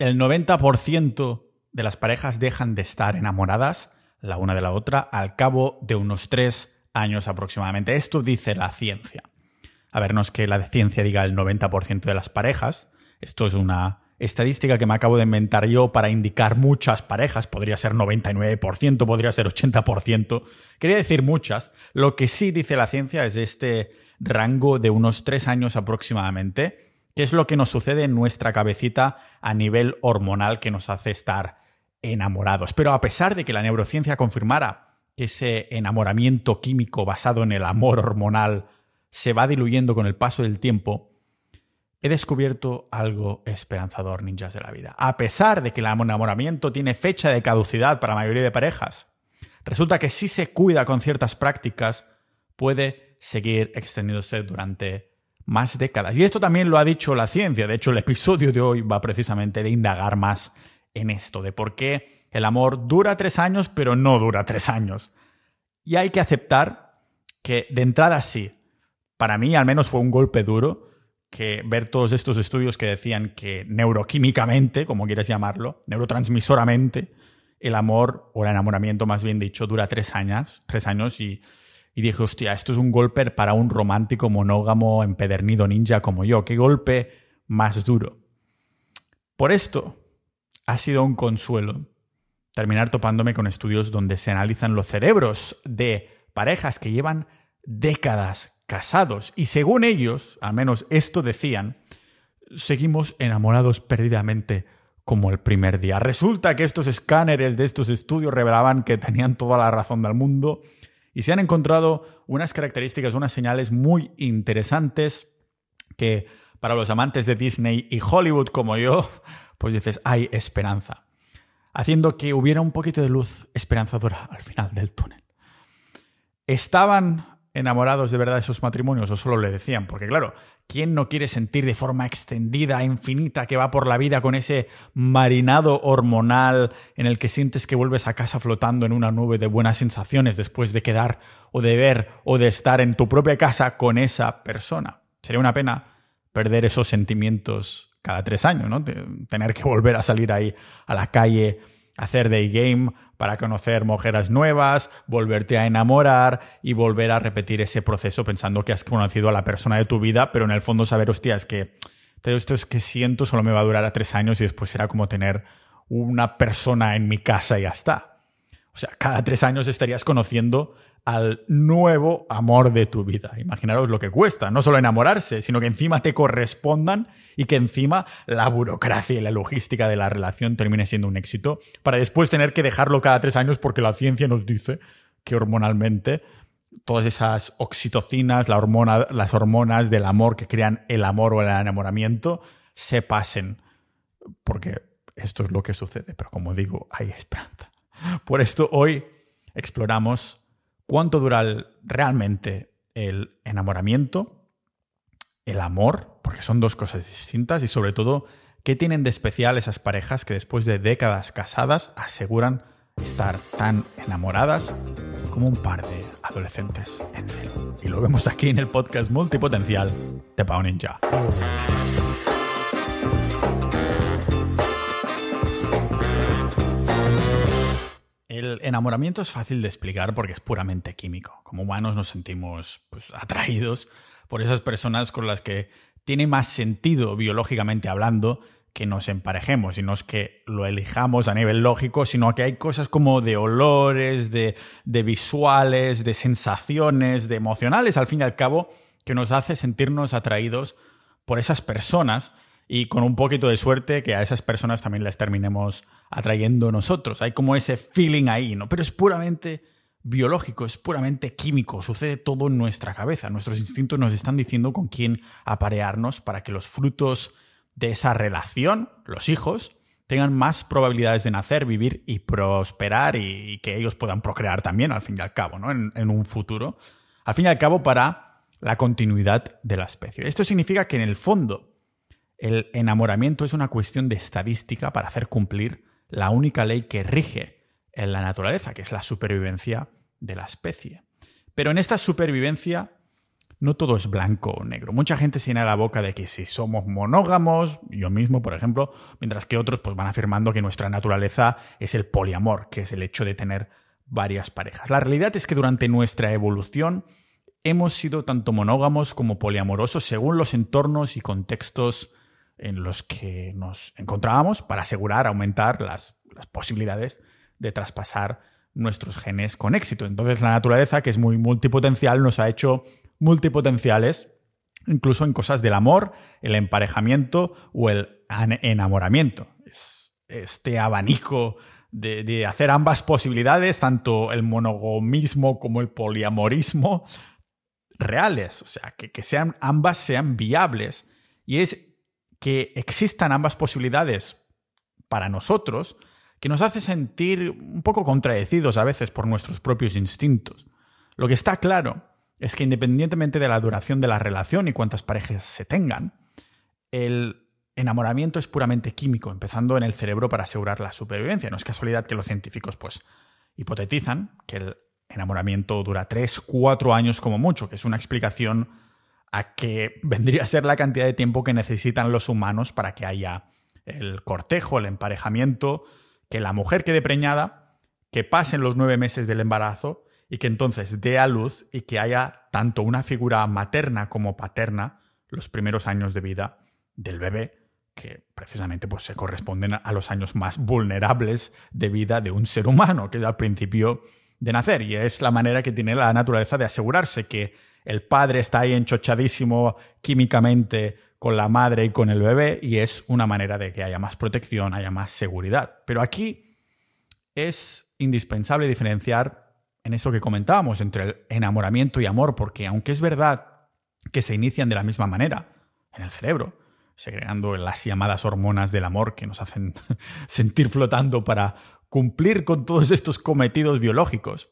el 90% de las parejas dejan de estar enamoradas la una de la otra al cabo de unos tres años aproximadamente. Esto dice la ciencia. A ver, no es que la ciencia diga el 90% de las parejas, esto es una estadística que me acabo de inventar yo para indicar muchas parejas, podría ser 99%, podría ser 80%, quería decir muchas. Lo que sí dice la ciencia es este rango de unos tres años aproximadamente, que es lo que nos sucede en nuestra cabecita a nivel hormonal que nos hace estar enamorados. Pero a pesar de que la neurociencia confirmara que ese enamoramiento químico basado en el amor hormonal se va diluyendo con el paso del tiempo, he descubierto algo esperanzador, ninjas de la vida. A pesar de que el enamoramiento tiene fecha de caducidad para la mayoría de parejas, resulta que si se cuida con ciertas prácticas, puede seguir extendiéndose durante más décadas. Y esto también lo ha dicho la ciencia. De hecho, el episodio de hoy va precisamente de indagar más en esto, de por qué el amor dura tres años, pero no dura tres años. Y hay que aceptar que de entrada sí, para mí al menos fue un golpe duro que ver todos estos estudios que decían que neuroquímicamente, como quieras llamarlo, neurotransmisoramente, el amor o el enamoramiento más bien dicho dura tres años, tres años y, y dije, hostia, esto es un golpe para un romántico monógamo empedernido ninja como yo, qué golpe más duro. Por esto, ha sido un consuelo terminar topándome con estudios donde se analizan los cerebros de parejas que llevan décadas casados y según ellos, al menos esto decían, seguimos enamorados perdidamente como el primer día. Resulta que estos escáneres de estos estudios revelaban que tenían toda la razón del mundo y se han encontrado unas características, unas señales muy interesantes que para los amantes de Disney y Hollywood como yo pues dices, hay esperanza. Haciendo que hubiera un poquito de luz esperanzadora al final del túnel. ¿Estaban enamorados de verdad de esos matrimonios o solo le decían? Porque claro, ¿quién no quiere sentir de forma extendida, infinita, que va por la vida con ese marinado hormonal en el que sientes que vuelves a casa flotando en una nube de buenas sensaciones después de quedar o de ver o de estar en tu propia casa con esa persona? Sería una pena perder esos sentimientos cada tres años, ¿no? Tener que volver a salir ahí a la calle, hacer day game para conocer mujeres nuevas, volverte a enamorar y volver a repetir ese proceso pensando que has conocido a la persona de tu vida, pero en el fondo saber, hostia, es que todo esto es que siento solo me va a durar a tres años y después será como tener una persona en mi casa y ya está. O sea, cada tres años estarías conociendo al nuevo amor de tu vida. Imaginaros lo que cuesta, no solo enamorarse, sino que encima te correspondan y que encima la burocracia y la logística de la relación termine siendo un éxito, para después tener que dejarlo cada tres años porque la ciencia nos dice que hormonalmente todas esas oxitocinas, las hormonas del amor que crean el amor o el enamoramiento, se pasen. Porque esto es lo que sucede, pero como digo, hay esperanza. Por esto hoy exploramos cuánto dura realmente el enamoramiento, el amor, porque son dos cosas distintas, y sobre todo, qué tienen de especial esas parejas que después de décadas casadas aseguran estar tan enamoradas como un par de adolescentes en celo. Y lo vemos aquí en el podcast multipotencial de Pau Ninja. El enamoramiento es fácil de explicar porque es puramente químico. Como humanos nos sentimos pues, atraídos por esas personas con las que tiene más sentido biológicamente hablando que nos emparejemos y no es que lo elijamos a nivel lógico, sino que hay cosas como de olores, de, de visuales, de sensaciones, de emocionales, al fin y al cabo, que nos hace sentirnos atraídos por esas personas y con un poquito de suerte que a esas personas también las terminemos atrayendo nosotros. Hay como ese feeling ahí, ¿no? Pero es puramente biológico, es puramente químico, sucede todo en nuestra cabeza. Nuestros instintos nos están diciendo con quién aparearnos para que los frutos de esa relación, los hijos, tengan más probabilidades de nacer, vivir y prosperar y, que ellos puedan procrear también, al fin y al cabo, ¿no? En, un futuro. Al fin y al cabo, para la continuidad de la especie. Esto significa que en el fondo el enamoramiento es una cuestión de estadística para hacer cumplir la única ley que rige en la naturaleza, que es la supervivencia de la especie. Pero en esta supervivencia no todo es blanco o negro. Mucha gente se llena la boca de que si somos monógamos, yo mismo, por ejemplo, mientras que otros pues, van afirmando que nuestra naturaleza es el poliamor, que es el hecho de tener varias parejas. La realidad es que durante nuestra evolución hemos sido tanto monógamos como poliamorosos según los entornos y contextos en los que nos encontrábamos para asegurar, aumentar las, las posibilidades de traspasar nuestros genes con éxito. Entonces la naturaleza, que es muy multipotencial, nos ha hecho multipotenciales, incluso en cosas del amor, el emparejamiento o el enamoramiento. Este abanico de, hacer ambas posibilidades, tanto el monogomismo como el poliamorismo, reales, o sea, que, que sean, ambas sean viables. Y es que existan ambas posibilidades para nosotros, que nos hace sentir un poco contradecidos a veces por nuestros propios instintos. Lo que está claro es que independientemente de la duración de la relación y cuántas parejas se tengan, el enamoramiento es puramente químico, empezando en el cerebro para asegurar la supervivencia. No es casualidad que los científicos pues hipotetizan que el enamoramiento dura 3, 4 años como mucho, que es una explicación a que vendría a ser la cantidad de tiempo que necesitan los humanos para que haya el cortejo, el emparejamiento, que la mujer quede preñada, que pasen los nueve meses del embarazo y que entonces dé a luz y que haya tanto una figura materna como paterna los primeros años de vida del bebé, que precisamente pues, se corresponden a los años más vulnerables de vida de un ser humano, que es al principio de nacer. Y es la manera que tiene la naturaleza de asegurarse que el padre está ahí enchochadísimo químicamente con la madre y con el bebé, y es una manera de que haya más protección, haya más seguridad. Pero aquí es indispensable diferenciar en eso que comentábamos entre el enamoramiento y amor, porque aunque es verdad que se inician de la misma manera en el cerebro, segregando las llamadas hormonas del amor que nos hacen sentir flotando para cumplir con todos estos cometidos biológicos,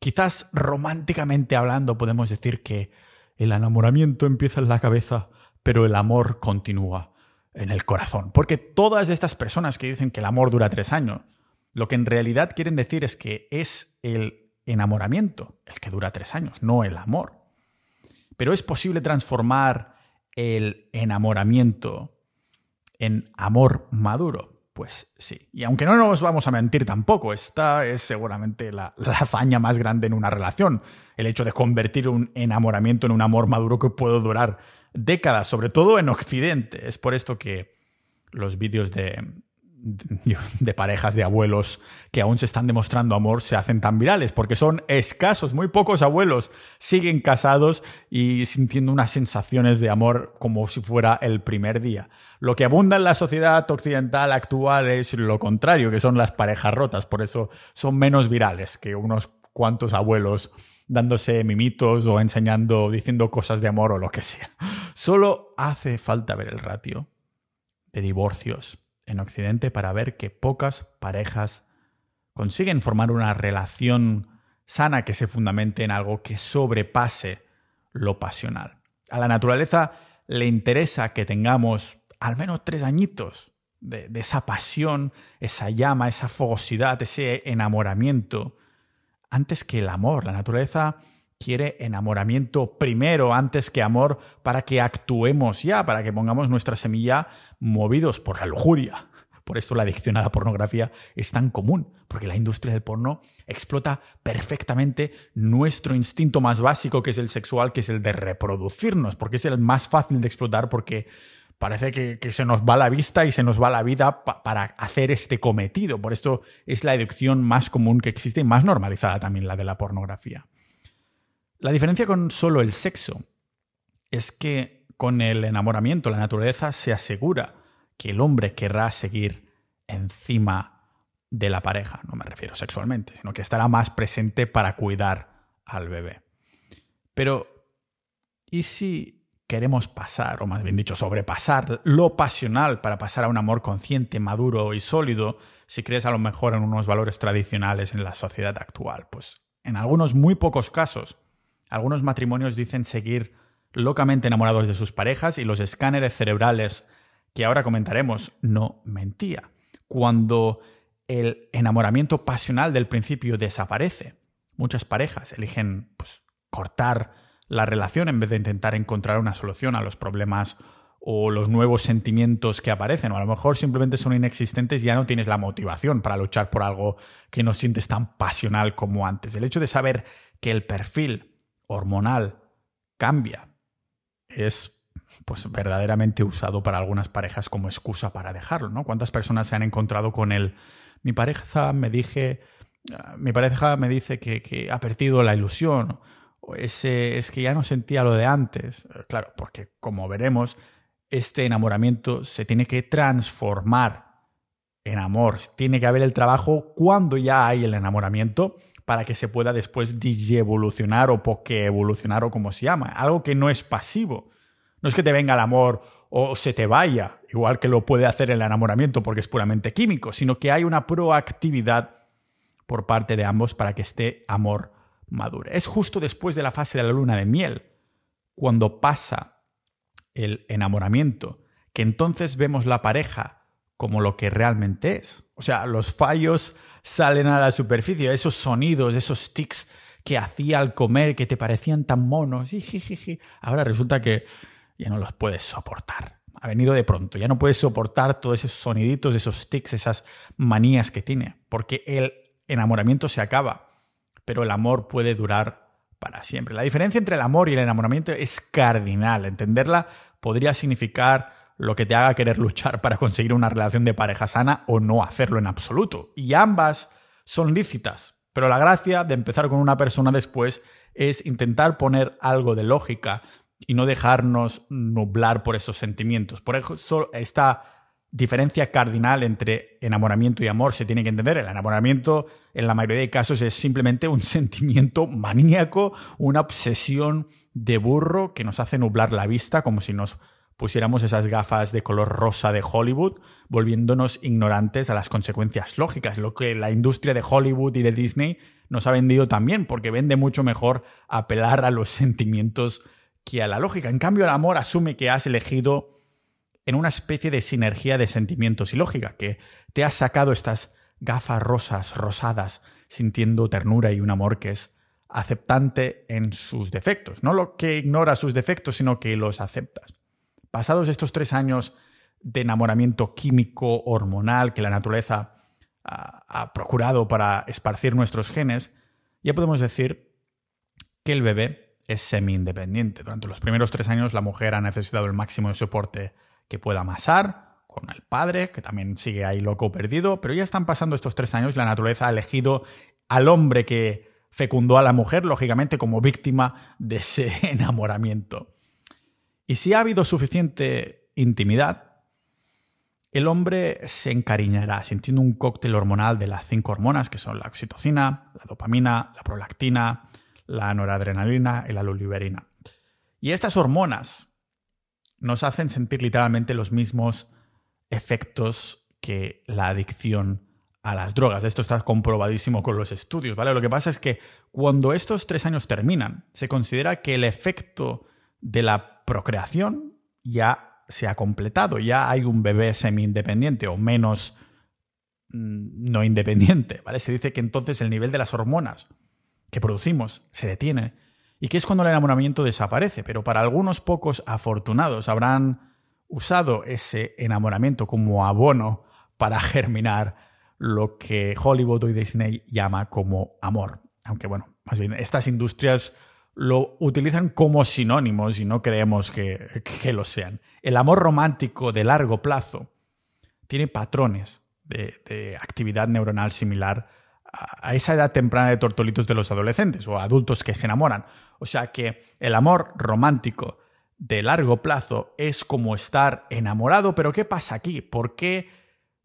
quizás románticamente hablando podemos decir que el enamoramiento empieza en la cabeza, pero el amor continúa en el corazón. Porque todas estas personas que dicen que el amor dura tres años, lo que en realidad quieren decir es que es el enamoramiento, el que dura tres años, no el amor. Pero es posible transformar el enamoramiento en amor maduro. Pues sí. Y aunque no nos vamos a mentir tampoco, esta es seguramente la, la, hazaña más grande en una relación. El hecho de convertir un enamoramiento en un amor maduro que puede durar décadas, sobre todo en Occidente. Es por esto que los vídeos de, de parejas de abuelos que aún se están demostrando amor se hacen tan virales, porque son escasos, muy pocos abuelos siguen casados y sintiendo unas sensaciones de amor como si fuera el primer día. Lo que abunda en la sociedad occidental actual es lo contrario, que son las parejas rotas, por eso son menos virales que unos cuantos abuelos dándose mimitos o enseñando, diciendo cosas de amor o lo que sea. Solo hace falta ver el ratio de divorcios en Occidente para ver que pocas parejas consiguen formar una relación sana que se fundamente en algo que sobrepase lo pasional. A la naturaleza le interesa que tengamos al menos tres añitos de, esa pasión, esa llama, esa fogosidad, ese enamoramiento, antes que el amor. La naturaleza quiere enamoramiento primero antes que amor para que actuemos ya, para que pongamos nuestra semilla movidos por la lujuria. Por eso la adicción a la pornografía es tan común, porque la industria del porno explota perfectamente nuestro instinto más básico, que es el sexual, que es el de reproducirnos, porque es el más fácil de explotar, porque parece que, se nos va la vista y se nos va la vida para hacer este cometido. Por esto es la adicción más común que existe y más normalizada también la de la pornografía. La diferencia con solo el sexo es que con el enamoramiento la naturaleza se asegura que el hombre querrá seguir encima de la pareja, no me refiero sexualmente, sino que estará más presente para cuidar al bebé. Pero, ¿y si queremos pasar, o más bien dicho, sobrepasar lo pasional para pasar a un amor consciente, maduro y sólido, si crees a lo mejor en unos valores tradicionales en la sociedad actual? Pues en algunos muy pocos casos algunos matrimonios dicen seguir locamente enamorados de sus parejas y los escáneres cerebrales que ahora comentaremos no mentía. Cuando el enamoramiento pasional del principio desaparece, muchas parejas eligen pues, cortar la relación en vez de intentar encontrar una solución a los problemas o los nuevos sentimientos que aparecen, o a lo mejor simplemente son inexistentes y ya no tienes la motivación para luchar por algo que no sientes tan pasional como antes. El hecho de saber que el perfil hormonal cambia es pues verdaderamente usado para algunas parejas como excusa para dejarlo, ¿no? ¿Cuántas personas se han encontrado con él? Mi pareja me dije, ah, mi pareja me dice que, que ha perdido la ilusión, o es que ya no sentía lo de antes. Claro, porque como veremos, este enamoramiento se tiene que transformar en amor. Tiene que haber el trabajo cuando ya hay el enamoramiento para que se pueda después evolucionar o evolucionar o como se llama. Algo que no es pasivo. No es que te venga el amor o se te vaya, igual que lo puede hacer el enamoramiento porque es puramente químico, sino que hay una proactividad por parte de ambos para que este amor madure. Es justo después de la fase de la luna de miel, cuando pasa el enamoramiento, que entonces vemos la pareja como lo que realmente es. O sea, los fallos salen a la superficie, esos sonidos, esos tics que hacía al comer que te parecían tan monos, ahora resulta que ya no los puedes soportar. Ha venido de pronto, ya no puedes soportar todos esos soniditos, esos tics, esas manías que tiene, porque el enamoramiento se acaba, pero el amor puede durar para siempre. La diferencia entre el amor y el enamoramiento es cardinal. Entenderla podría significar lo que te haga querer luchar para conseguir una relación de pareja sana o no hacerlo en absoluto. Y ambas son lícitas. Pero la gracia de empezar con una persona después es intentar poner algo de lógica y no dejarnos nublar por esos sentimientos. Por eso está diferencia cardinal entre enamoramiento y amor se tiene que entender. El enamoramiento, en la mayoría de casos, es simplemente un sentimiento maníaco, una obsesión de burro que nos hace nublar la vista, como si nos pusiéramos esas gafas de color rosa de Hollywood, volviéndonos ignorantes a las consecuencias lógicas, lo que la industria de Hollywood y de Disney nos ha vendido también, porque vende mucho mejor apelar a los sentimientos que a la lógica. En cambio, el amor asume que has elegido en una especie de sinergia de sentimientos y lógica, que te has sacado estas gafas rosas, rosadas, sintiendo ternura y un amor que es aceptante en sus defectos. No lo que ignora sus defectos, sino que los aceptas. Pasados estos tres años de enamoramiento químico hormonal que la naturaleza ha, procurado para esparcir nuestros genes, ya podemos decir que el bebé es semi-independiente. Durante los primeros tres años la mujer ha necesitado el máximo de soporte que pueda amasar con el padre, que también sigue ahí loco perdido, pero ya están pasando estos tres años y la naturaleza ha elegido al hombre que fecundó a la mujer, lógicamente, como víctima de ese enamoramiento. Y si ha habido suficiente intimidad, el hombre se encariñará sintiendo un cóctel hormonal de las cinco hormonas que son la oxitocina, la dopamina, la prolactina, la noradrenalina y la luliverina. Y estas hormonas nos hacen sentir literalmente los mismos efectos que la adicción a las drogas. Esto está comprobadísimo con los estudios, ¿vale? Lo que pasa es que cuando estos tres años terminan, se considera que el efecto de la procreación ya se ha completado, ya hay un bebé semi-independiente o menos mm, no independiente, ¿vale? Se dice que entonces el nivel de las hormonas que producimos se detiene y que es cuando el enamoramiento desaparece, pero para algunos pocos afortunados habrán usado ese enamoramiento como abono para germinar lo que Hollywood y Disney llama como amor. Aunque bueno, más bien estas industrias lo utilizan como sinónimos y no creemos que, lo sean. El amor romántico de largo plazo tiene patrones de, actividad neuronal similar a esa edad temprana de tortolitos de los adolescentes o adultos que se enamoran. O sea que el amor romántico de largo plazo es como estar enamorado, pero ¿qué pasa aquí? ¿Por qué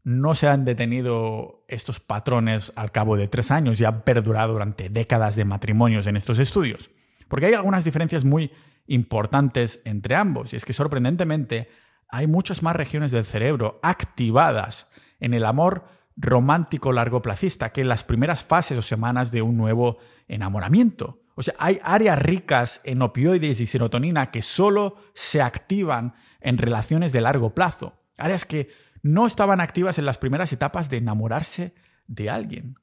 no se han detenido estos patrones al cabo de tres años y han perdurado durante décadas de matrimonios en estos estudios? Porque hay algunas diferencias muy importantes entre ambos, y es que sorprendentemente hay muchas más regiones del cerebro activadas en el amor romántico largoplacista que en las primeras fases o semanas de un nuevo enamoramiento. O sea, hay áreas ricas en opioides y serotonina que solo se activan en relaciones de largo plazo. Áreas que no estaban activas en las primeras etapas de enamorarse de alguien.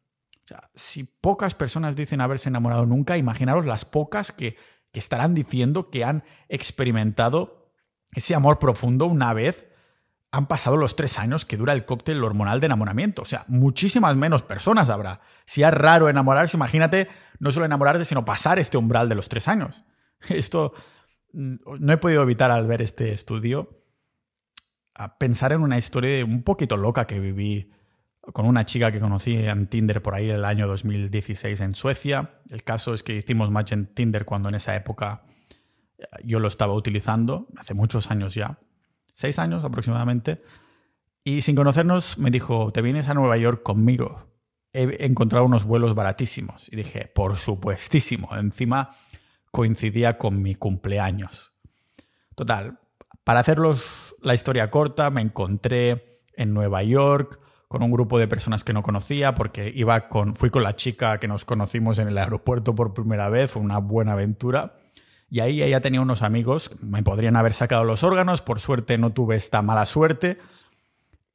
O sea, si pocas personas dicen haberse enamorado nunca, imaginaros las pocas que que estarán diciendo que han experimentado ese amor profundo una vez han pasado los tres años que dura el cóctel hormonal de enamoramiento. O sea, muchísimas menos personas habrá. Si es raro enamorarse, imagínate no solo enamorarte, sino pasar este umbral de los tres años. Esto mm, no he podido evitar al ver este estudio a pensar en una historia un poquito loca que viví con una chica que conocí en Tinder por ahí el año 2016 en Suecia. El caso es que hicimos match en Tinder cuando en esa época eh, yo lo estaba utilizando, hace muchos años ya seis años aproximadamente. Y sin conocernos me dijo, te vienes a Nueva York conmigo. He encontrado unos vuelos baratísimos. Y dije, por supuestísimo. Encima coincidía con mi cumpleaños. Total, para hacerlos la historia corta, me encontré en Nueva York con un grupo de personas que no conocía porque iba con, fui con la chica que nos conocimos en el aeropuerto por primera vez, fue una buena aventura. Y ahí ella tenía unos amigos, me podrían haber sacado los órganos, por suerte no tuve esta mala suerte,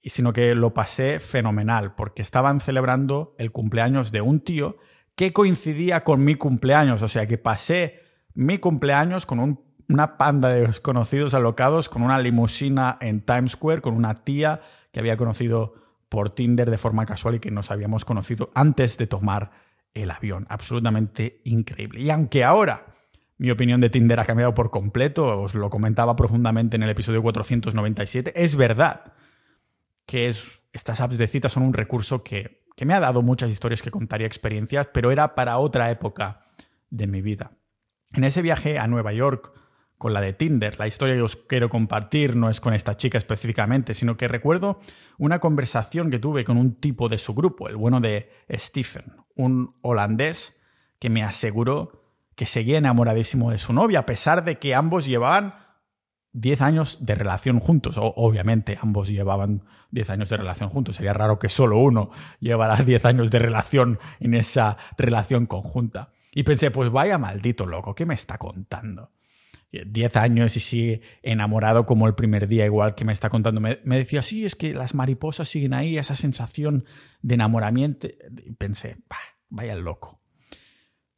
sino que lo pasé fenomenal, porque estaban celebrando el cumpleaños de un tío que coincidía con mi cumpleaños, o sea que pasé mi cumpleaños con una panda de desconocidos alocados, con una limusina en Times Square, con una tía que había conocido por Tinder de forma casual y que nos habíamos conocido antes de tomar el avión. Absolutamente increíble. Y aunque ahora mi opinión de Tinder ha cambiado por completo, os lo comentaba profundamente en el episodio 497. Es verdad que es, estas apps de citas son un recurso que, que me ha dado muchas historias que contaría experiencias, pero era para otra época de mi vida. En ese viaje a Nueva York con la de Tinder, la historia que os quiero compartir no es con esta chica específicamente, sino que recuerdo una conversación que tuve con un tipo de su grupo, el bueno de Stephen, un holandés que me aseguró que seguía enamoradísimo de su novia, a pesar de que ambos llevaban 10 años de relación juntos. O, obviamente, ambos llevaban 10 años de relación juntos. Sería raro que solo uno llevara 10 años de relación en esa relación conjunta. Y pensé, pues vaya maldito loco, ¿qué me está contando? 10 años y sigue enamorado como el primer día, igual que me está contando. Me, decía, sí, es que las mariposas siguen ahí, esa sensación de enamoramiento. Y pensé, vaya loco.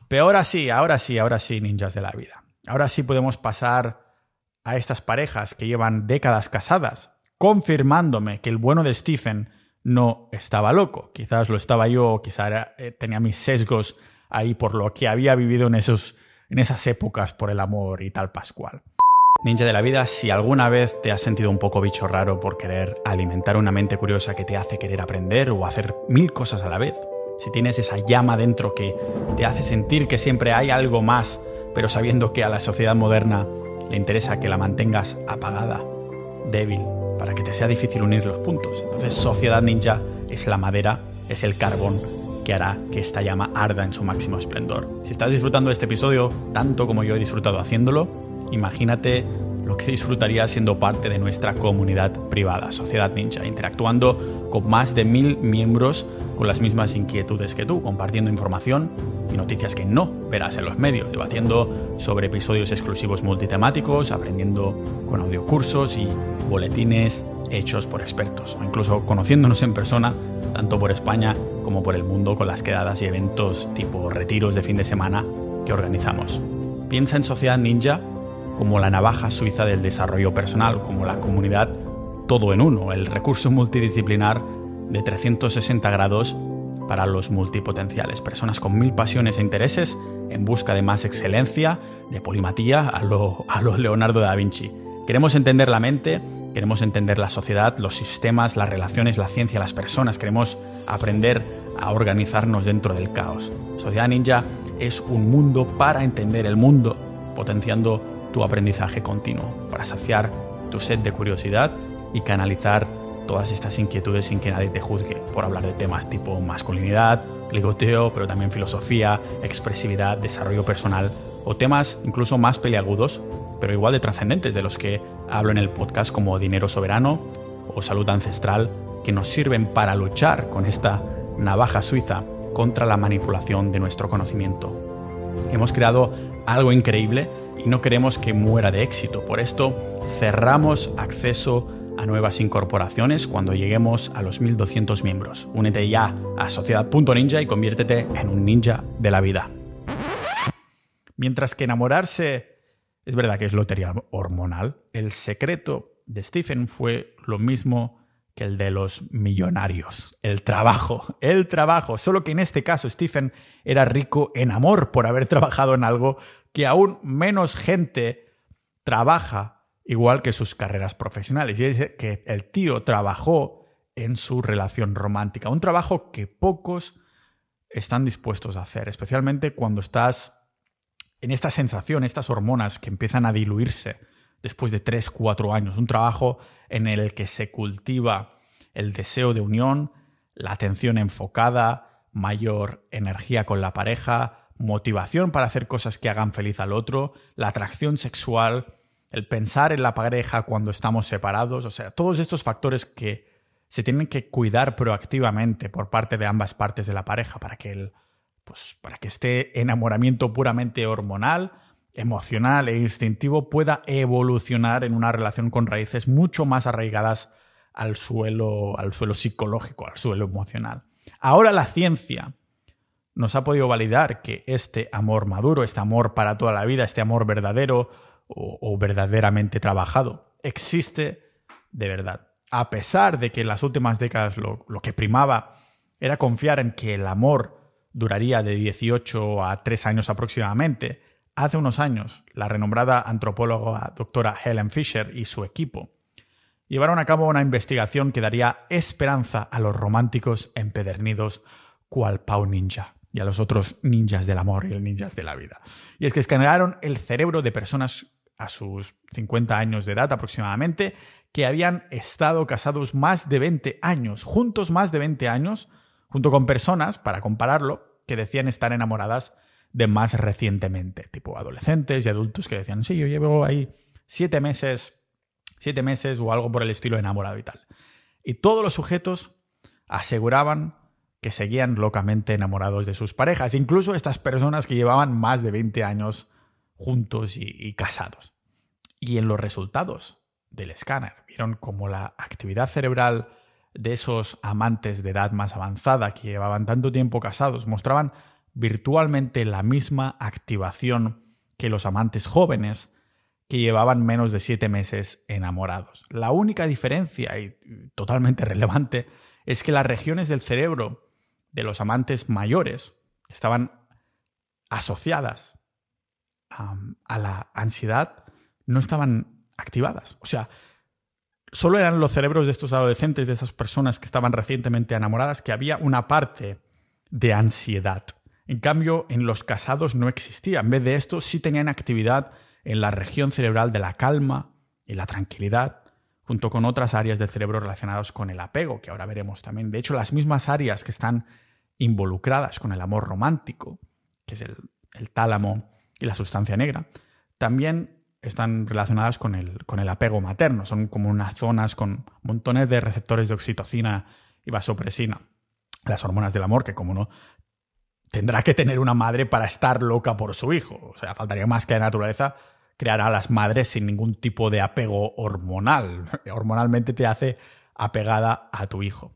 Pero ahora sí, ahora sí, ahora sí, ninjas de la vida. Ahora sí podemos pasar a estas parejas que llevan décadas casadas, confirmándome que el bueno de Stephen no estaba loco. Quizás lo estaba yo, quizás eh, tenía mis sesgos ahí por lo que había vivido en, esos, en esas épocas por el amor y tal pascual. Ninja de la vida, si alguna vez te has sentido un poco bicho raro por querer alimentar una mente curiosa que te hace querer aprender o hacer mil cosas a la vez, si tienes esa llama dentro que te hace sentir que siempre hay algo más, pero sabiendo que a la sociedad moderna le interesa que la mantengas apagada, débil, para que te sea difícil unir los puntos. Entonces, Sociedad Ninja es la madera, es el carbón que hará que esta llama arda en su máximo esplendor. Si estás disfrutando de este episodio tanto como yo he disfrutado haciéndolo, imagínate lo que disfrutaría siendo parte de nuestra comunidad privada, Sociedad Ninja, interactuando con más de mil miembros con las mismas inquietudes que tú, compartiendo información y noticias que no verás en los medios, debatiendo sobre episodios exclusivos multitemáticos, aprendiendo con audiocursos y boletines hechos por expertos, o incluso conociéndonos en persona, tanto por España como por el mundo, con las quedadas y eventos tipo retiros de fin de semana que organizamos. Piensa en Sociedad Ninja como la navaja suiza del desarrollo personal, como la comunidad todo en uno, el recurso multidisciplinar de 360 grados para los multipotenciales, personas con mil pasiones e intereses en busca de más excelencia, de polimatía a lo, a lo Leonardo da Vinci. Queremos entender la mente, queremos entender la sociedad, los sistemas, las relaciones, la ciencia, las personas, queremos aprender a organizarnos dentro del caos. Sociedad Ninja es un mundo para entender el mundo, potenciando tu aprendizaje continuo, para saciar tu sed de curiosidad y canalizar todas estas inquietudes sin que nadie te juzgue por hablar de temas tipo masculinidad, ligoteo, pero también filosofía, expresividad, desarrollo personal o temas incluso más peliagudos, pero igual de trascendentes de los que hablo en el podcast como dinero soberano o salud ancestral, que nos sirven para luchar con esta navaja suiza contra la manipulación de nuestro conocimiento. Hemos creado algo increíble y no queremos que muera de éxito. Por esto cerramos acceso a nuevas incorporaciones cuando lleguemos a los 1200 miembros. Únete ya a sociedad.ninja y conviértete en un ninja de la vida. Mientras que enamorarse es verdad que es lotería hormonal, el secreto de Stephen fue lo mismo el de los millonarios, el trabajo, el trabajo, solo que en este caso Stephen era rico en amor por haber trabajado en algo que aún menos gente trabaja igual que sus carreras profesionales. Y es que el tío trabajó en su relación romántica, un trabajo que pocos están dispuestos a hacer, especialmente cuando estás en esta sensación, estas hormonas que empiezan a diluirse después de 3, 4 años, un trabajo en el que se cultiva el deseo de unión, la atención enfocada, mayor energía con la pareja, motivación para hacer cosas que hagan feliz al otro, la atracción sexual, el pensar en la pareja cuando estamos separados, o sea, todos estos factores que se tienen que cuidar proactivamente por parte de ambas partes de la pareja para que el, pues, para que este enamoramiento puramente hormonal, emocional e instintivo pueda evolucionar en una relación con raíces mucho más arraigadas al suelo, al suelo psicológico, al suelo emocional. Ahora la ciencia nos ha podido validar que este amor maduro, este amor para toda la vida, este amor verdadero o, verdaderamente trabajado, existe de verdad. A pesar de que en las últimas décadas lo, lo que primaba era confiar en que el amor duraría de 18 a 3 años aproximadamente, hace unos años la renombrada antropóloga doctora Helen Fisher y su equipo llevaron a cabo una investigación que daría esperanza a los románticos empedernidos cual Pau Ninja y a los otros ninjas del amor y los ninjas de la vida. Y es que escanearon el cerebro de personas a sus 50 años de edad aproximadamente que habían estado casados más de 20 años, juntos más de 20 años, junto con personas, para compararlo, que decían estar enamoradas de más recientemente, tipo adolescentes y adultos que decían, sí, yo llevo ahí siete meses, siete meses o algo por el estilo enamorado y tal. Y todos los sujetos aseguraban que seguían locamente enamorados de sus parejas, incluso estas personas que llevaban más de 20 años juntos y, y casados. Y en los resultados del escáner vieron como la actividad cerebral de esos amantes de edad más avanzada que llevaban tanto tiempo casados mostraban virtualmente la misma activación que los amantes jóvenes que llevaban menos de siete meses enamorados. La única diferencia, y totalmente relevante, es que las regiones del cerebro de los amantes mayores estaban asociadas a la ansiedad, no estaban activadas. O sea, solo eran los cerebros de estos adolescentes, de esas personas que estaban recientemente enamoradas, que había una parte de ansiedad. En cambio, en los casados no existía. En vez de esto, sí tenían actividad en la región cerebral de la calma y la tranquilidad, junto con otras áreas del cerebro relacionadas con el apego, que ahora veremos también. De hecho, las mismas áreas que están involucradas con el amor romántico, que es el, tálamo y la sustancia negra, también están relacionadas con el, con el apego materno. Son como unas zonas con montones de receptores de oxitocina y vasopresina. Las hormonas del amor, que como no tendrá que tener una madre para estar loca por su hijo. O sea, faltaría más que la naturaleza creará a las madres sin ningún tipo de apego hormonal. Hormonalmente te hace apegada a tu hijo.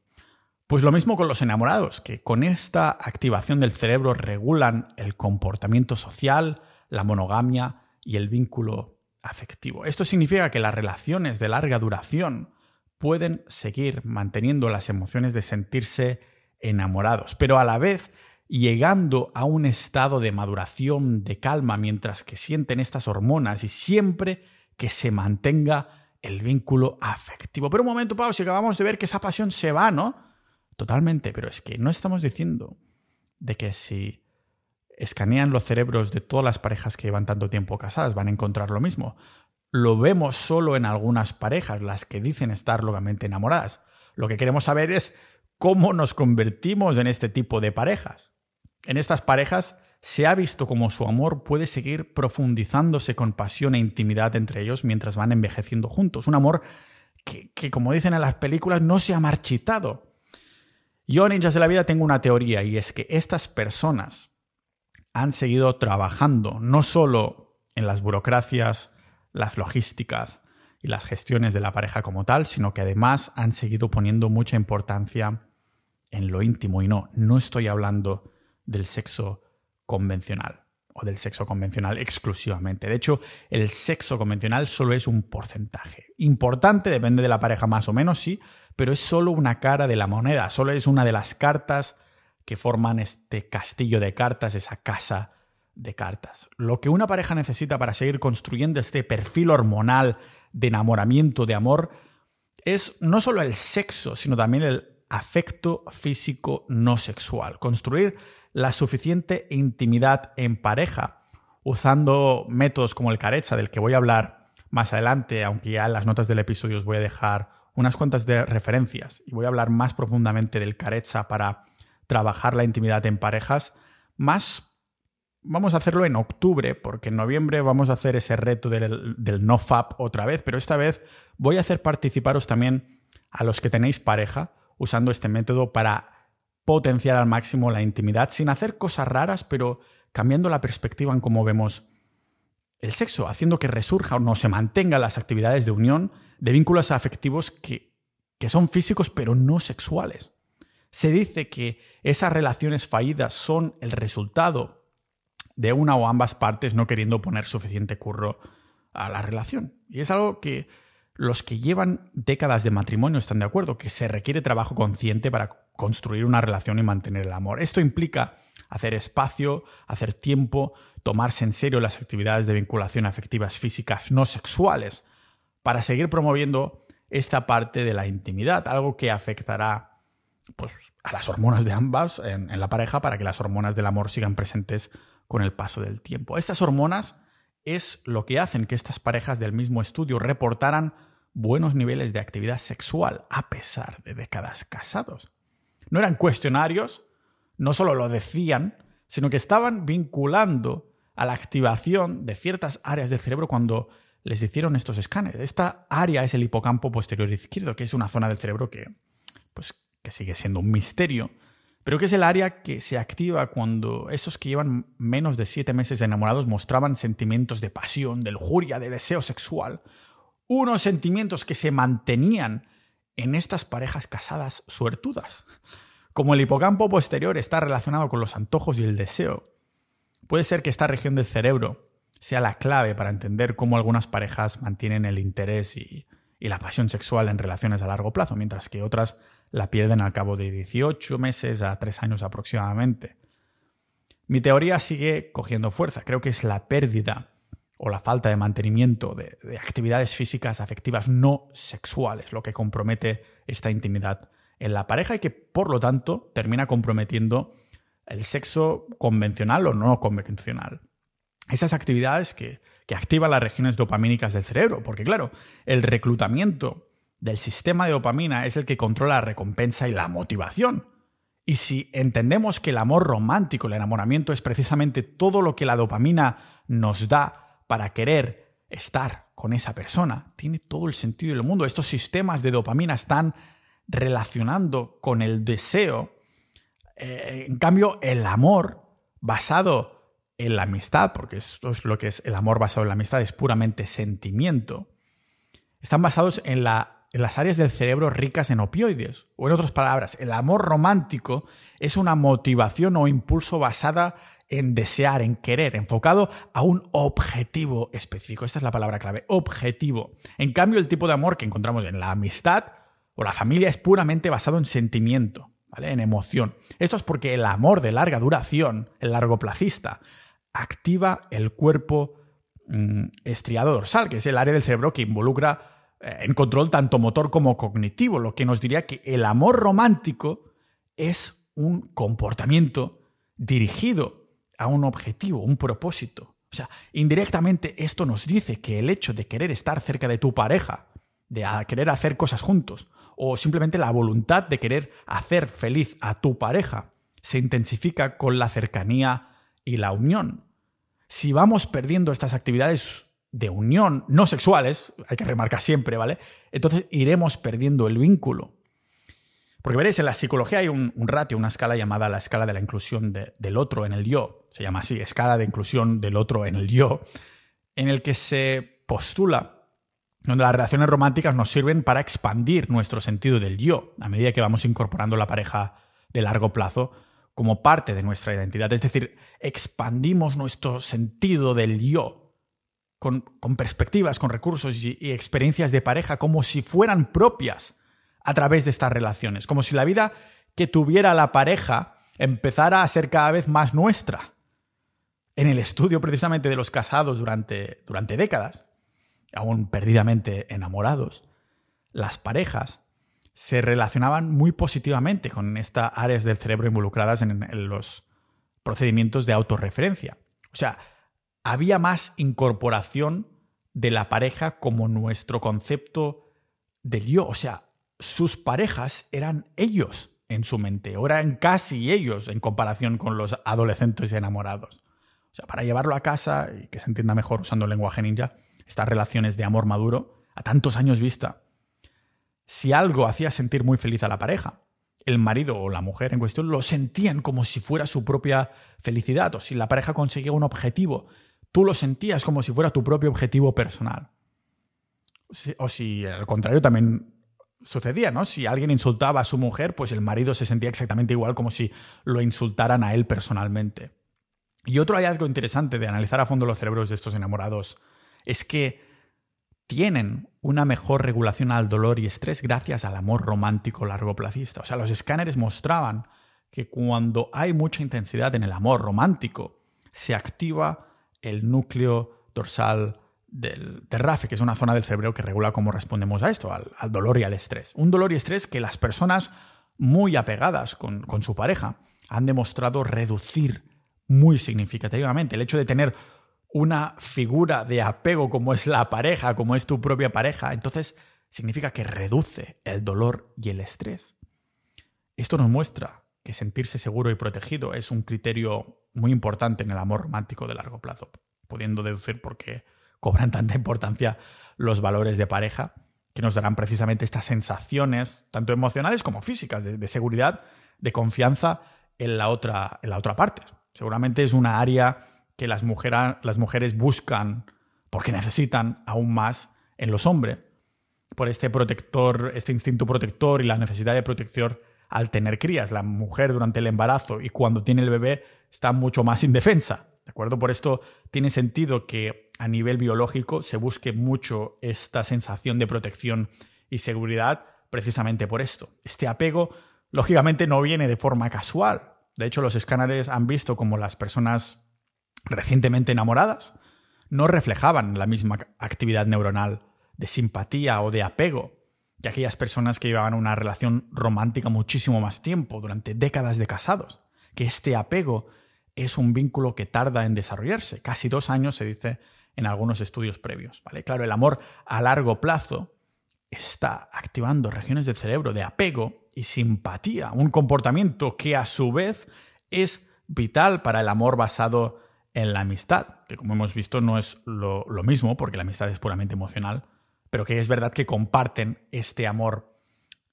Pues lo mismo con los enamorados, que con esta activación del cerebro regulan el comportamiento social, la monogamia y el vínculo afectivo. Esto significa que las relaciones de larga duración pueden seguir manteniendo las emociones de sentirse enamorados, pero a la vez llegando a un estado de maduración, de calma, mientras que sienten estas hormonas y siempre que se mantenga el vínculo afectivo. Pero un momento, Pau, si acabamos de ver que esa pasión se va, ¿no? Totalmente, pero es que no estamos diciendo de que si escanean los cerebros de todas las parejas que llevan tanto tiempo casadas, van a encontrar lo mismo. Lo vemos solo en algunas parejas, las que dicen estar locamente enamoradas. Lo que queremos saber es cómo nos convertimos en este tipo de parejas. En estas parejas se ha visto cómo su amor puede seguir profundizándose con pasión e intimidad entre ellos mientras van envejeciendo juntos. Un amor que, como dicen en las películas, no se ha marchitado. Yo, ninjas de la vida, tengo una teoría y es que estas personas han seguido trabajando no solo en las burocracias, las logísticas y las gestiones de la pareja como tal, sino que además han seguido poniendo mucha importancia en lo íntimo. Y no, no estoy hablando del sexo convencional. o del sexo convencional exclusivamente. De hecho, el sexo convencional solo es un porcentaje. Importante, depende de la pareja más o menos, sí, pero es solo una cara de la moneda, solo es una de las cartas que forman este castillo de cartas, esa casa de cartas. Lo que una pareja necesita para seguir construyendo este perfil hormonal de enamoramiento, de amor, es no solo el sexo, sino también el afecto físico no sexual. Construir la suficiente intimidad en pareja, usando métodos como el carecha, del que voy a hablar más adelante, aunque ya en las notas del episodio os voy a dejar unas cuantas de referencias y voy a hablar más profundamente del carecha para trabajar la intimidad en parejas, más vamos a hacerlo en octubre, porque en noviembre vamos a hacer ese reto del, del NoFap otra vez, pero esta vez voy a hacer participaros también a los que tenéis pareja usando este método para potenciar al máximo la intimidad sin hacer cosas raras, pero cambiando la perspectiva en cómo vemos el sexo, haciendo que resurja o no se mantengan las actividades de unión de vínculos afectivos que, que son físicos pero no sexuales. Se dice que esas relaciones fallidas son el resultado de una o ambas partes no queriendo poner suficiente curro a la relación. Y es algo que los que llevan décadas de matrimonio están de acuerdo, que se requiere trabajo consciente para construir una relación y mantener el amor. Esto implica hacer espacio, hacer tiempo, tomarse en serio las actividades de vinculación afectivas físicas no sexuales, para seguir promoviendo esta parte de la intimidad, algo que afectará pues, a las hormonas de ambas en, en la pareja para que las hormonas del amor sigan presentes con el paso del tiempo. Estas hormonas es lo que hacen que estas parejas del mismo estudio reportaran buenos niveles de actividad sexual a pesar de décadas casados. No eran cuestionarios, no solo lo decían, sino que estaban vinculando a la activación de ciertas áreas del cerebro cuando les hicieron estos escáneres. Esta área es el hipocampo posterior izquierdo, que es una zona del cerebro que, pues, que sigue siendo un misterio, pero que es el área que se activa cuando esos que llevan menos de siete meses enamorados mostraban sentimientos de pasión, de lujuria, de deseo sexual. Unos sentimientos que se mantenían en estas parejas casadas suertudas. Como el hipocampo posterior está relacionado con los antojos y el deseo, puede ser que esta región del cerebro sea la clave para entender cómo algunas parejas mantienen el interés y, y la pasión sexual en relaciones a largo plazo, mientras que otras la pierden al cabo de 18 meses a 3 años aproximadamente. Mi teoría sigue cogiendo fuerza. Creo que es la pérdida o la falta de mantenimiento de, actividades físicas afectivas no sexuales lo que compromete esta intimidad en la pareja y que por lo tanto termina comprometiendo el sexo convencional o no convencional. Esas actividades que, que activan las regiones dopamínicas del cerebro, porque claro, el reclutamiento del sistema de dopamina es el que controla la recompensa y la motivación. Y si entendemos que el amor romántico, el enamoramiento es precisamente todo lo que la dopamina nos da para querer estar con esa persona, tiene todo el sentido del mundo. Estos sistemas de dopamina están relacionando con el deseo. Eh, en cambio, el amor basado en la amistad, porque esto es lo que es el amor basado en la amistad, es puramente sentimiento, están basados en la en las áreas del cerebro ricas en opioides. O en otras palabras, el amor romántico es una motivación o impulso basada en desear, en querer, enfocado a un objetivo específico. Esta es la palabra clave, objetivo. En cambio, el tipo de amor que encontramos en la amistad o la familia es puramente basado en sentimiento, ¿vale? En emoción. Esto es porque el amor de larga duración, el largoplacista, activa el cuerpo mm, estriado dorsal, que es el área del cerebro que involucra en control tanto motor como cognitivo, lo que nos diría que el amor romántico es un comportamiento dirigido a un objetivo, un propósito. O sea, indirectamente esto nos dice que el hecho de querer estar cerca de tu pareja, de querer hacer cosas juntos, o simplemente la voluntad de querer hacer feliz a tu pareja, se intensifica con la cercanía y la unión. Si vamos perdiendo estas actividades de unión, no sexuales, hay que remarcar siempre, ¿vale? Entonces iremos perdiendo el vínculo. Porque veréis, en la psicología hay un, ratio, una escala llamada la escala de la inclusión del otro en el yo, se llama así, escala de inclusión del otro en el yo, en el que se postula donde las relaciones románticas nos sirven para expandir nuestro sentido del yo, a medida que vamos incorporando la pareja de largo plazo como parte de nuestra identidad. Es decir, expandimos nuestro sentido del yo con, perspectivas, con recursos y, experiencias de pareja como si fueran propias a través de estas relaciones, como si la vida que tuviera la pareja empezara a ser cada vez más nuestra. En el estudio precisamente de los casados durante, durante décadas, aún perdidamente enamorados, las parejas se relacionaban muy positivamente con estas áreas del cerebro involucradas en, los procedimientos de autorreferencia. O sea, había más incorporación de la pareja como nuestro concepto del yo. O sea, sus parejas eran ellos en su mente, o eran casi ellos en comparación con los adolescentes enamorados. O sea, para llevarlo a casa y que se entienda mejor usando el lenguaje ninja, estas relaciones de amor maduro, a tantos años vista, si algo hacía sentir muy feliz a la pareja, el marido o la mujer en cuestión lo sentían como si fuera su propia felicidad, o si la pareja conseguía un objetivo, tú lo sentías como si fuera tu propio objetivo personal. O si al contrario también sucedía, ¿no? Si alguien insultaba a su mujer, pues el marido se sentía exactamente igual como si lo insultaran a él personalmente. Y otro hallazgo interesante de analizar a fondo los cerebros de estos enamorados es que tienen una mejor regulación al dolor y estrés gracias al amor romántico largoplacista. O sea, los escáneres mostraban que cuando hay mucha intensidad en el amor romántico, se activa el núcleo dorsal del terrafe, que es una zona del cerebro que regula cómo respondemos a esto, al, dolor y al estrés. Un dolor y estrés que las personas muy apegadas con, con su pareja han demostrado reducir muy significativamente. El hecho de tener una figura de apego como es la pareja, como es tu propia pareja, entonces significa que reduce el dolor y el estrés. Esto nos muestra que sentirse seguro y protegido es un criterio muy importante en el amor romántico de largo plazo, pudiendo deducir por qué cobran tanta importancia los valores de pareja, que nos darán precisamente estas sensaciones, tanto emocionales como físicas, de, seguridad, de confianza en la, otra, en la otra parte. Seguramente es una área que las, las mujeres buscan porque necesitan aún más en los hombres, por este protector, este instinto protector y la necesidad de protección al tener crías. La mujer durante el embarazo y cuando tiene el bebé está mucho más indefensa. ¿De acuerdo? Por esto tiene sentido que a nivel biológico se busque mucho esta sensación de protección y seguridad precisamente por esto. Este apego, lógicamente, no viene de forma casual. De hecho, los escáneres han visto como las personas recientemente enamoradas no reflejaban la misma actividad neuronal de simpatía o de apego que aquellas personas que llevaban una relación romántica muchísimo más tiempo, durante décadas de casados, que este apego es un vínculo que tarda en desarrollarse, casi dos años se dice en algunos estudios previos. ¿vale? Claro, el amor a largo plazo está activando regiones del cerebro de apego y simpatía, un comportamiento que a su vez es vital para el amor basado en la amistad, que como hemos visto no es lo, mismo, porque la amistad es puramente emocional, pero que es verdad que comparten este amor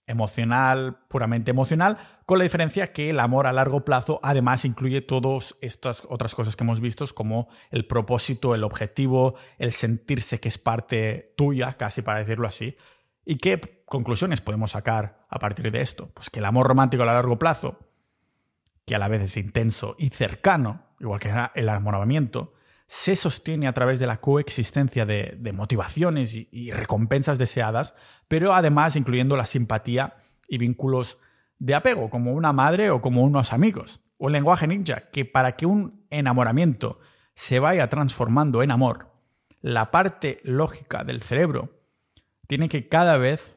emocional, puramente emocional, con la diferencia que el amor a largo plazo además incluye todas estas otras cosas que hemos visto, como el propósito, el objetivo, el sentirse que es parte tuya, casi para decirlo así. ¿Y qué conclusiones podemos sacar a partir de esto? Pues que el amor romántico a largo plazo, que a la vez es intenso y cercano, igual que el enamoramiento, se sostiene a través de la coexistencia de, motivaciones y, recompensas deseadas, pero además incluyendo la simpatía y vínculos de apego, como una madre o como unos amigos. O el lenguaje ninja, que para que un enamoramiento se vaya transformando en amor, la parte lógica del cerebro tiene que cada vez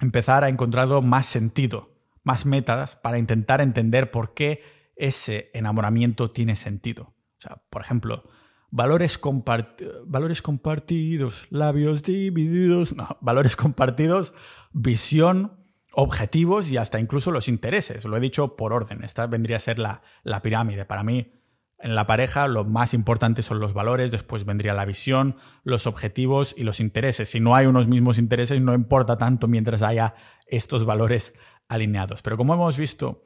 empezar a encontrar más sentido, más metas para intentar entender por qué ese enamoramiento tiene sentido. O sea, por ejemplo, valores, compartidos, labios divididos, no, valores compartidos, visión, objetivos y hasta incluso los intereses. Lo he dicho por orden. Esta vendría a ser la, la pirámide. Para mí, en la pareja lo más importante son los valores, después vendría la visión, los objetivos y los intereses. Si no hay unos mismos intereses, no importa tanto mientras haya estos valores alineados. Pero como hemos visto,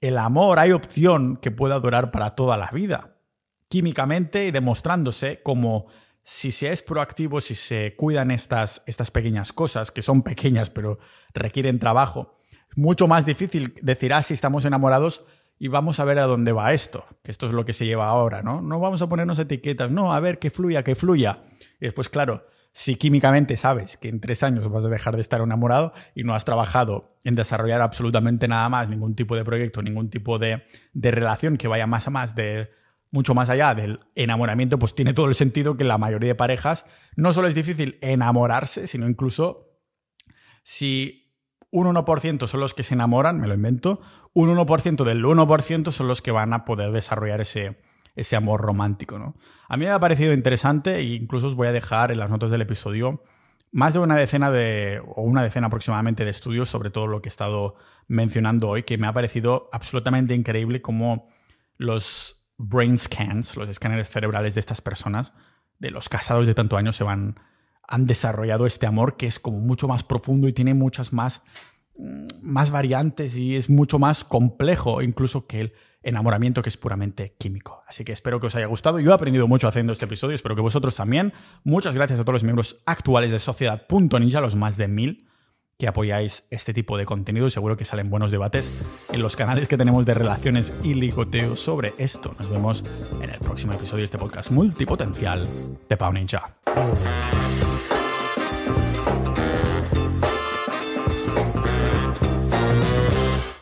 el amor hay opción que pueda durar para toda la vida, químicamente y demostrándose como si se es proactivo, si se cuidan estas, estas pequeñas cosas, que son pequeñas pero requieren trabajo, es mucho más difícil decir, ah, si estamos enamorados y vamos a ver a dónde va esto, que esto es lo que se lleva ahora, ¿no? No vamos a ponernos etiquetas, no, a ver, que fluya, que fluya. Y después, claro, si químicamente sabes que en tres años vas a dejar de estar enamorado y no has trabajado en desarrollar absolutamente nada más, ningún tipo de proyecto, ningún tipo de, de relación que vaya más a más de mucho más allá del enamoramiento, pues tiene todo el sentido que la mayoría de parejas no solo es difícil enamorarse, sino incluso si un 1% son los que se enamoran, me lo invento, un 1% del 1% son los que van a poder desarrollar ese, ese amor romántico, ¿no? A mí me ha parecido interesante e incluso os voy a dejar en las notas del episodio más de una decena de, o una decena aproximadamente de estudios sobre todo lo que he estado mencionando hoy, que me ha parecido absolutamente increíble cómo los brain scans, los escáneres cerebrales de estas personas, de los casados de tanto años, se van, han desarrollado este amor que es como mucho más profundo y tiene muchas más, mm, más variantes y es mucho más complejo incluso que el enamoramiento que es puramente químico. Así que espero que os haya gustado. Yo he aprendido mucho haciendo este episodio, espero que vosotros también. Muchas gracias a todos los miembros actuales de Sociedad.ninja, los más de mil que apoyáis este tipo de contenido y seguro que salen buenos debates en los canales que tenemos de relaciones y ligoteo sobre esto. Nos vemos en el próximo episodio de este podcast multipotencial de Pau Ninja.